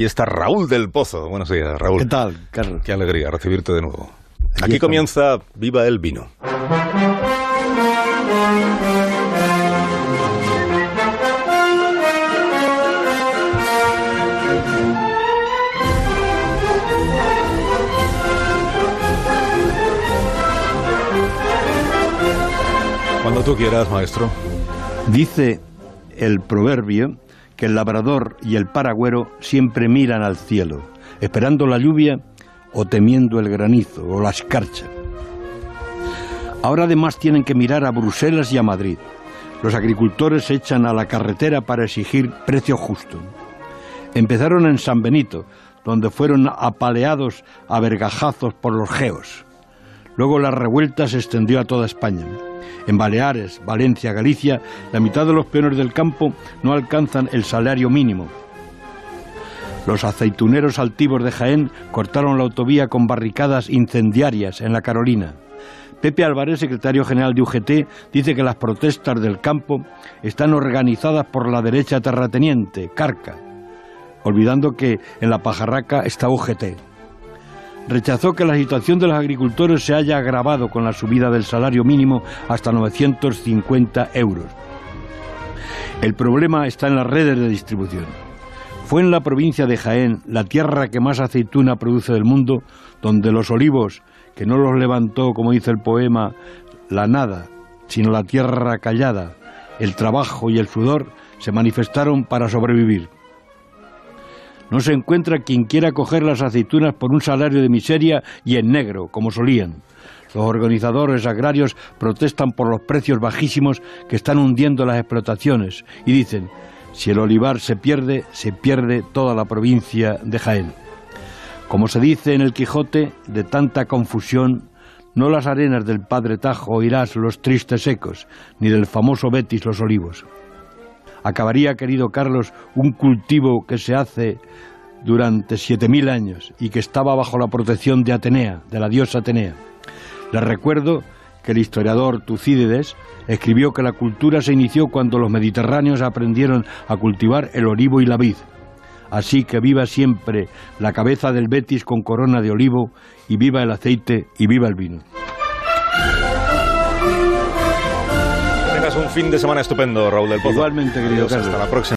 Y está Raúl del Pozo. Buenos días, Raúl. ¿Qué tal, Carlos? Qué alegría recibirte de nuevo. Aquí comienza Viva el Vino. Cuando tú quieras, maestro. Dice el proverbio que el labrador y el paragüero siempre miran al cielo, esperando la lluvia o temiendo el granizo o la escarcha. Ahora además tienen que mirar a Bruselas y a Madrid. Los agricultores se echan a la carretera para exigir precio justo. Empezaron en San Benito, donde fueron apaleados a vergajazos por los geos. Luego la revuelta se extendió a toda España. En Baleares, Valencia, Galicia, la mitad de los peones del campo no alcanzan el salario mínimo. Los aceituneros altivos de Jaén cortaron la autovía con barricadas incendiarias en la Carolina. Pepe Álvarez, secretario general de UGT, dice que las protestas del campo están organizadas por la derecha terrateniente, Carca, olvidando que en la pajarraca está UGT rechazó que la situación de los agricultores se haya agravado con la subida del salario mínimo hasta 950 euros. El problema está en las redes de distribución. Fue en la provincia de Jaén, la tierra que más aceituna produce del mundo, donde los olivos, que no los levantó, como dice el poema, la nada, sino la tierra callada, el trabajo y el sudor, se manifestaron para sobrevivir. No se encuentra quien quiera coger las aceitunas por un salario de miseria y en negro, como solían. Los organizadores agrarios protestan por los precios bajísimos que están hundiendo las explotaciones y dicen, si el olivar se pierde, se pierde toda la provincia de Jaén. Como se dice en el Quijote, de tanta confusión, no las arenas del Padre Tajo oirás los tristes ecos, ni del famoso Betis los olivos acabaría, querido Carlos, un cultivo que se hace durante siete mil años y que estaba bajo la protección de Atenea, de la diosa Atenea. Les recuerdo que el historiador Tucídides escribió que la cultura se inició cuando los mediterráneos aprendieron a cultivar el olivo y la vid. Así que viva siempre la cabeza del Betis con corona de olivo y viva el aceite y viva el vino. Un fin de semana estupendo, Raúl del Pozo. Igualmente, querido Hasta la próxima.